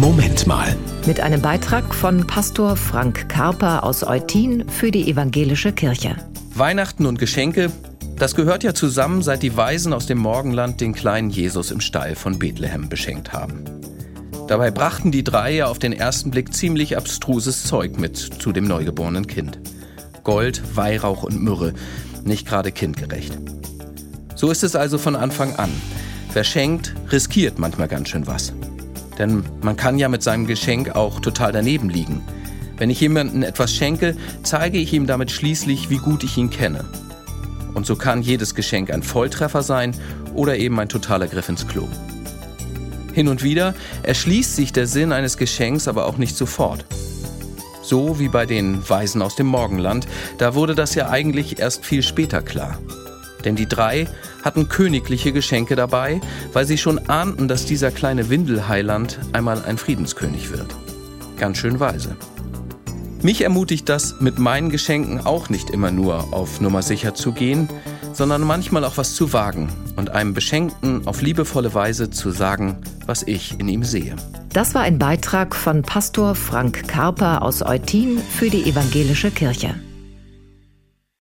Moment mal. Mit einem Beitrag von Pastor Frank Karper aus Eutin für die Evangelische Kirche. Weihnachten und Geschenke, das gehört ja zusammen, seit die Weisen aus dem Morgenland den kleinen Jesus im Stall von Bethlehem beschenkt haben. Dabei brachten die drei ja auf den ersten Blick ziemlich abstruses Zeug mit zu dem neugeborenen Kind. Gold, Weihrauch und Myrrhe, nicht gerade kindgerecht. So ist es also von Anfang an. Verschenkt, riskiert manchmal ganz schön was. Denn man kann ja mit seinem Geschenk auch total daneben liegen. Wenn ich jemandem etwas schenke, zeige ich ihm damit schließlich, wie gut ich ihn kenne. Und so kann jedes Geschenk ein Volltreffer sein oder eben ein totaler Griff ins Klo. Hin und wieder erschließt sich der Sinn eines Geschenks aber auch nicht sofort. So wie bei den Weisen aus dem Morgenland, da wurde das ja eigentlich erst viel später klar. Denn die drei hatten königliche Geschenke dabei, weil sie schon ahnten, dass dieser kleine Windelheiland einmal ein Friedenskönig wird. Ganz schön weise. Mich ermutigt das, mit meinen Geschenken auch nicht immer nur auf Nummer sicher zu gehen, sondern manchmal auch was zu wagen und einem Beschenkten auf liebevolle Weise zu sagen, was ich in ihm sehe. Das war ein Beitrag von Pastor Frank Karper aus Eutin für die Evangelische Kirche.